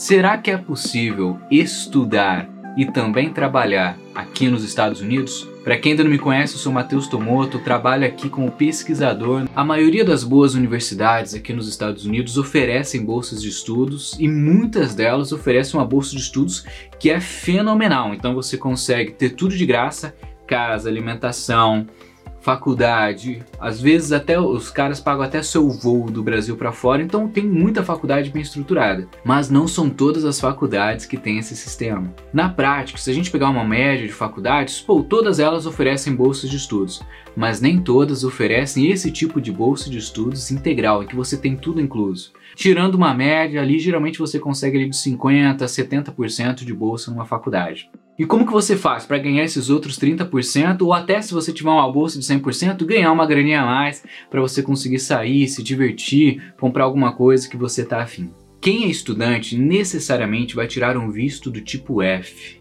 Será que é possível estudar e também trabalhar aqui nos Estados Unidos? Para quem ainda não me conhece, eu sou Matheus Tomoto, trabalho aqui como pesquisador. A maioria das boas universidades aqui nos Estados Unidos oferecem bolsas de estudos e muitas delas oferecem uma bolsa de estudos que é fenomenal. Então você consegue ter tudo de graça, casa, alimentação, faculdade, às vezes até os caras pagam até seu voo do Brasil para fora, então tem muita faculdade bem estruturada. Mas não são todas as faculdades que têm esse sistema. Na prática, se a gente pegar uma média de faculdades, pô, todas elas oferecem bolsas de estudos, mas nem todas oferecem esse tipo de bolsa de estudos integral, em que você tem tudo incluso. Tirando uma média ali, geralmente você consegue ali de 50 a 70% de bolsa numa faculdade. E como que você faz para ganhar esses outros 30% ou até se você tiver uma bolsa de 100%, ganhar uma graninha a mais para você conseguir sair, se divertir, comprar alguma coisa que você tá afim? Quem é estudante necessariamente vai tirar um visto do tipo F.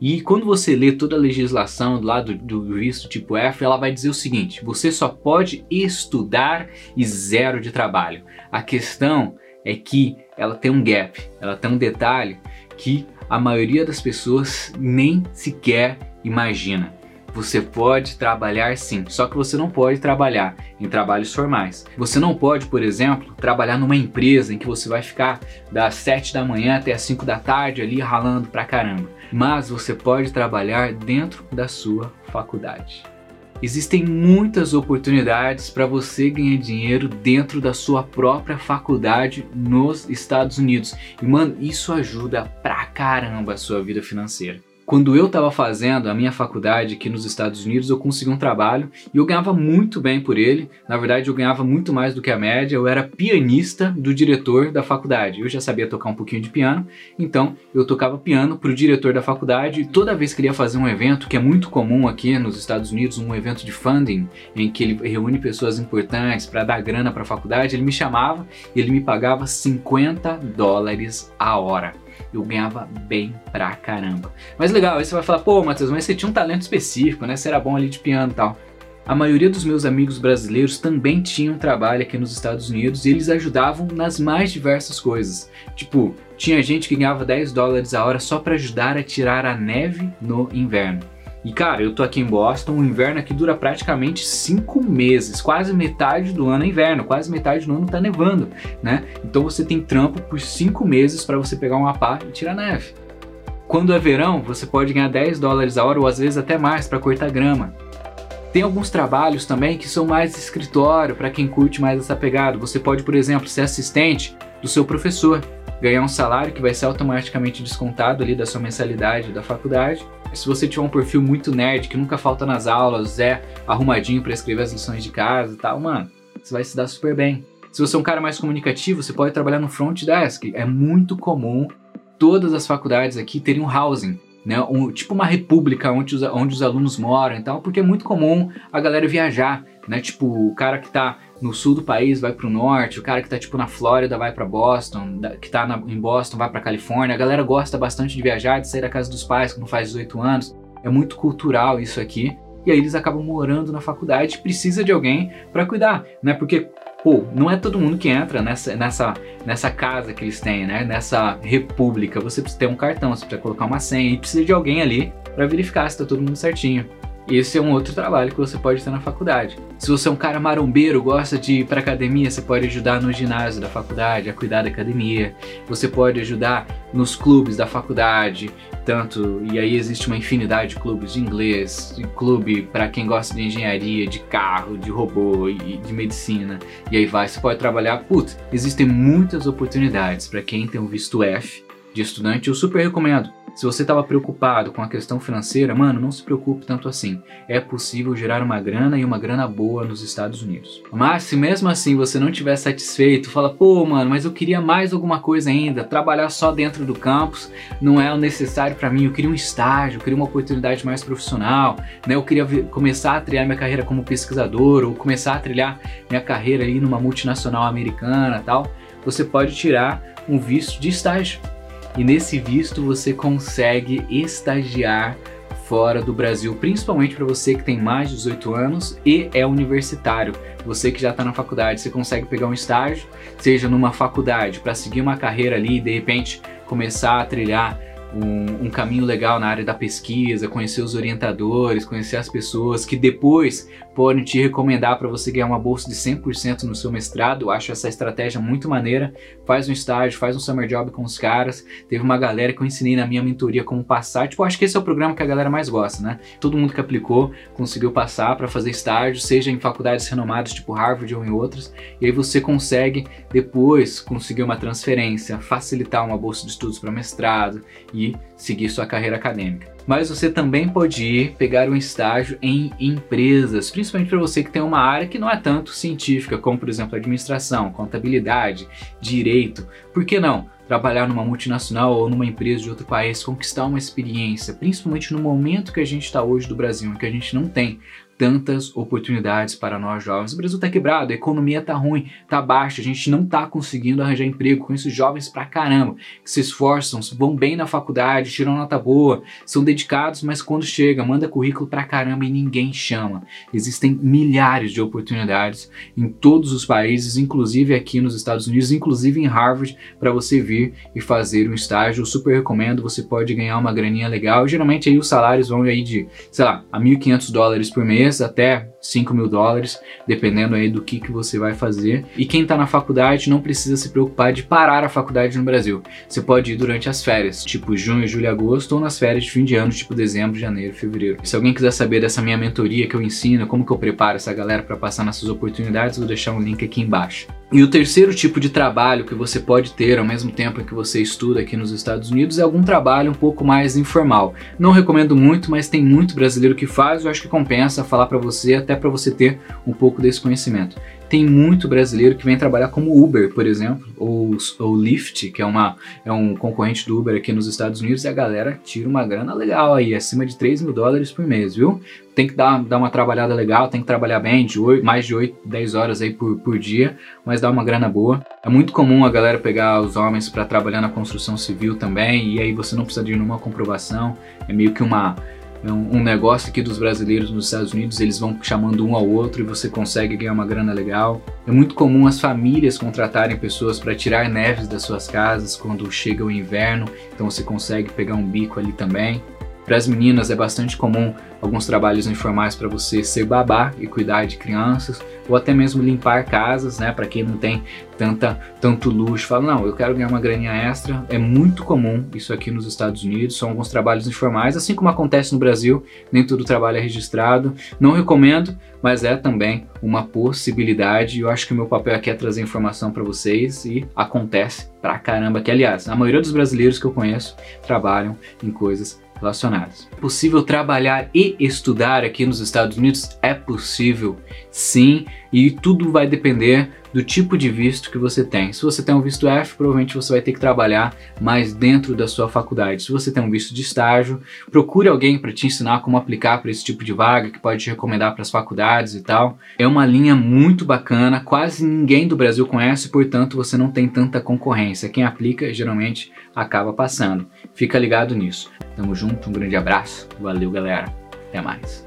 E quando você lê toda a legislação do lado do visto tipo F, ela vai dizer o seguinte: você só pode estudar e zero de trabalho. A questão é que ela tem um gap, ela tem um detalhe que a maioria das pessoas nem sequer imagina. Você pode trabalhar sim, só que você não pode trabalhar em trabalhos formais. Você não pode, por exemplo, trabalhar numa empresa em que você vai ficar das 7 da manhã até as 5 da tarde ali ralando pra caramba. Mas você pode trabalhar dentro da sua faculdade. Existem muitas oportunidades para você ganhar dinheiro dentro da sua própria faculdade nos Estados Unidos. E mano, isso ajuda pra caramba a sua vida financeira. Quando eu estava fazendo a minha faculdade aqui nos Estados Unidos, eu consegui um trabalho e eu ganhava muito bem por ele. Na verdade, eu ganhava muito mais do que a média. Eu era pianista do diretor da faculdade. Eu já sabia tocar um pouquinho de piano, então eu tocava piano para o diretor da faculdade. E toda vez que ele ia fazer um evento, que é muito comum aqui nos Estados Unidos, um evento de funding, em que ele reúne pessoas importantes para dar grana para a faculdade, ele me chamava e ele me pagava 50 dólares a hora eu ganhava bem pra caramba. Mas legal, aí você vai falar, pô, Matheus, mas você tinha um talento específico, né? Você era bom ali de piano e tal. A maioria dos meus amigos brasileiros também tinham trabalho aqui nos Estados Unidos e eles ajudavam nas mais diversas coisas. Tipo, tinha gente que ganhava 10 dólares a hora só para ajudar a tirar a neve no inverno. E cara, eu tô aqui em Boston, o inverno aqui dura praticamente cinco meses, quase metade do ano é inverno, quase metade do ano tá nevando, né? Então você tem trampo por cinco meses para você pegar uma pá e tirar neve. Quando é verão, você pode ganhar 10 dólares a hora ou às vezes até mais para cortar grama. Tem alguns trabalhos também que são mais escritório para quem curte mais essa pegada. Você pode, por exemplo, ser assistente do seu professor, ganhar um salário que vai ser automaticamente descontado ali da sua mensalidade da faculdade se você tiver um perfil muito nerd, que nunca falta nas aulas, é arrumadinho para escrever as lições de casa e tal, mano, você vai se dar super bem. Se você é um cara mais comunicativo, você pode trabalhar no front desk. É muito comum todas as faculdades aqui terem um housing, né? Um, tipo uma república onde os, onde os alunos moram e tal, porque é muito comum a galera viajar, né? Tipo, o cara que tá no sul do país vai pro norte, o cara que tá tipo na Flórida vai para Boston, que tá na, em Boston vai para Califórnia. A galera gosta bastante de viajar, de sair da casa dos pais quando faz 18 anos. É muito cultural isso aqui. E aí eles acabam morando na faculdade, precisa de alguém para cuidar, né? Porque pô, não é todo mundo que entra nessa, nessa, nessa casa que eles têm, né? Nessa república. Você precisa ter um cartão, você precisa colocar uma senha e precisa de alguém ali para verificar se tá todo mundo certinho. Esse é um outro trabalho que você pode ter na faculdade. Se você é um cara marombeiro, gosta de ir para academia, você pode ajudar no ginásio da faculdade, a cuidar da academia. Você pode ajudar nos clubes da faculdade, tanto e aí existe uma infinidade de clubes de inglês, de clube para quem gosta de engenharia, de carro, de robô e de medicina. E aí vai, você pode trabalhar. Putz, existem muitas oportunidades para quem tem um visto F de estudante. Eu super recomendo. Se você estava preocupado com a questão financeira, mano, não se preocupe tanto assim. É possível gerar uma grana e uma grana boa nos Estados Unidos. Mas se mesmo assim você não estiver satisfeito, fala, pô, mano, mas eu queria mais alguma coisa ainda, trabalhar só dentro do campus não é o necessário para mim. Eu queria um estágio, eu queria uma oportunidade mais profissional, né? Eu queria começar a trilhar minha carreira como pesquisador ou começar a trilhar minha carreira aí numa multinacional americana, tal. Você pode tirar um visto de estágio e nesse visto você consegue estagiar fora do Brasil, principalmente para você que tem mais de 18 anos e é universitário. Você que já está na faculdade, você consegue pegar um estágio, seja numa faculdade para seguir uma carreira ali e de repente começar a trilhar um, um, caminho legal na área da pesquisa, conhecer os orientadores, conhecer as pessoas que depois podem te recomendar para você ganhar uma bolsa de 100% no seu mestrado. Eu acho essa estratégia muito maneira. Faz um estágio, faz um summer job com os caras. Teve uma galera que eu ensinei na minha mentoria como passar. Tipo, acho que esse é o programa que a galera mais gosta, né? Todo mundo que aplicou conseguiu passar para fazer estágio, seja em faculdades renomadas tipo Harvard ou em outras. E aí você consegue depois conseguir uma transferência, facilitar uma bolsa de estudos para mestrado e seguir sua carreira acadêmica. Mas você também pode ir pegar um estágio em empresas, principalmente para você que tem uma área que não é tanto científica, como por exemplo administração, contabilidade, direito. Por que não? trabalhar numa multinacional ou numa empresa de outro país, conquistar uma experiência, principalmente no momento que a gente está hoje do Brasil, em que a gente não tem tantas oportunidades para nós jovens. O Brasil está quebrado, a economia está ruim, está baixa, a gente não está conseguindo arranjar emprego. com esses jovens pra caramba que se esforçam, vão bem na faculdade, tiram nota boa, são dedicados, mas quando chega, manda currículo pra caramba e ninguém chama. Existem milhares de oportunidades em todos os países, inclusive aqui nos Estados Unidos, inclusive em Harvard, para você vir e fazer um estágio. Eu super recomendo, você pode ganhar uma graninha legal. Geralmente aí os salários vão aí de, sei lá, a 1.500 dólares por mês até 5 mil dólares, dependendo aí do que, que você vai fazer. E quem está na faculdade não precisa se preocupar de parar a faculdade no Brasil. Você pode ir durante as férias, tipo junho, julho, agosto, ou nas férias de fim de ano, tipo dezembro, janeiro, fevereiro. Se alguém quiser saber dessa minha mentoria que eu ensino, como que eu preparo essa galera para passar nessas oportunidades, vou deixar um link aqui embaixo. E o terceiro tipo de trabalho que você pode ter ao mesmo tempo em que você estuda aqui nos Estados Unidos é algum trabalho um pouco mais informal. Não recomendo muito, mas tem muito brasileiro que faz, eu acho que compensa falar para você, até para você ter um pouco desse conhecimento. Tem muito brasileiro que vem trabalhar como Uber, por exemplo, ou, ou Lyft, que é, uma, é um concorrente do Uber aqui nos Estados Unidos, e a galera tira uma grana legal aí, acima de 3 mil dólares por mês, viu? Tem que dar, dar uma trabalhada legal, tem que trabalhar bem, de 8, mais de 8, 10 horas aí por, por dia, mas dá uma grana boa. É muito comum a galera pegar os homens para trabalhar na construção civil também, e aí você não precisa de nenhuma comprovação, é meio que uma é um, negócio aqui dos brasileiros nos Estados Unidos, eles vão chamando um ao outro e você consegue ganhar uma grana legal. É muito comum as famílias contratarem pessoas para tirar neves das suas casas quando chega o inverno, então você consegue pegar um bico ali também. Para as meninas é bastante comum alguns trabalhos informais para você ser babá e cuidar de crianças, ou até mesmo limpar casas, né? Para quem não tem tanta, tanto luxo, fala, não, eu quero ganhar uma graninha extra. É muito comum isso aqui nos Estados Unidos, são alguns trabalhos informais, assim como acontece no Brasil, nem todo trabalho é registrado. Não recomendo, mas é também uma possibilidade. Eu acho que o meu papel aqui é trazer informação para vocês e acontece pra caramba que, aliás, a maioria dos brasileiros que eu conheço trabalham em coisas relacionadas. É possível trabalhar e estudar aqui nos Estados Unidos? É possível, sim, e tudo vai depender do tipo de visto que você tem. Se você tem um visto F, provavelmente você vai ter que trabalhar mais dentro da sua faculdade. Se você tem um visto de estágio, procure alguém para te ensinar como aplicar para esse tipo de vaga, que pode te recomendar para as faculdades e tal. É uma linha muito bacana, quase ninguém do Brasil conhece, portanto você não tem tanta concorrência. Quem aplica geralmente acaba passando. Fica ligado nisso. Tamo junto, um grande abraço, valeu galera, até mais.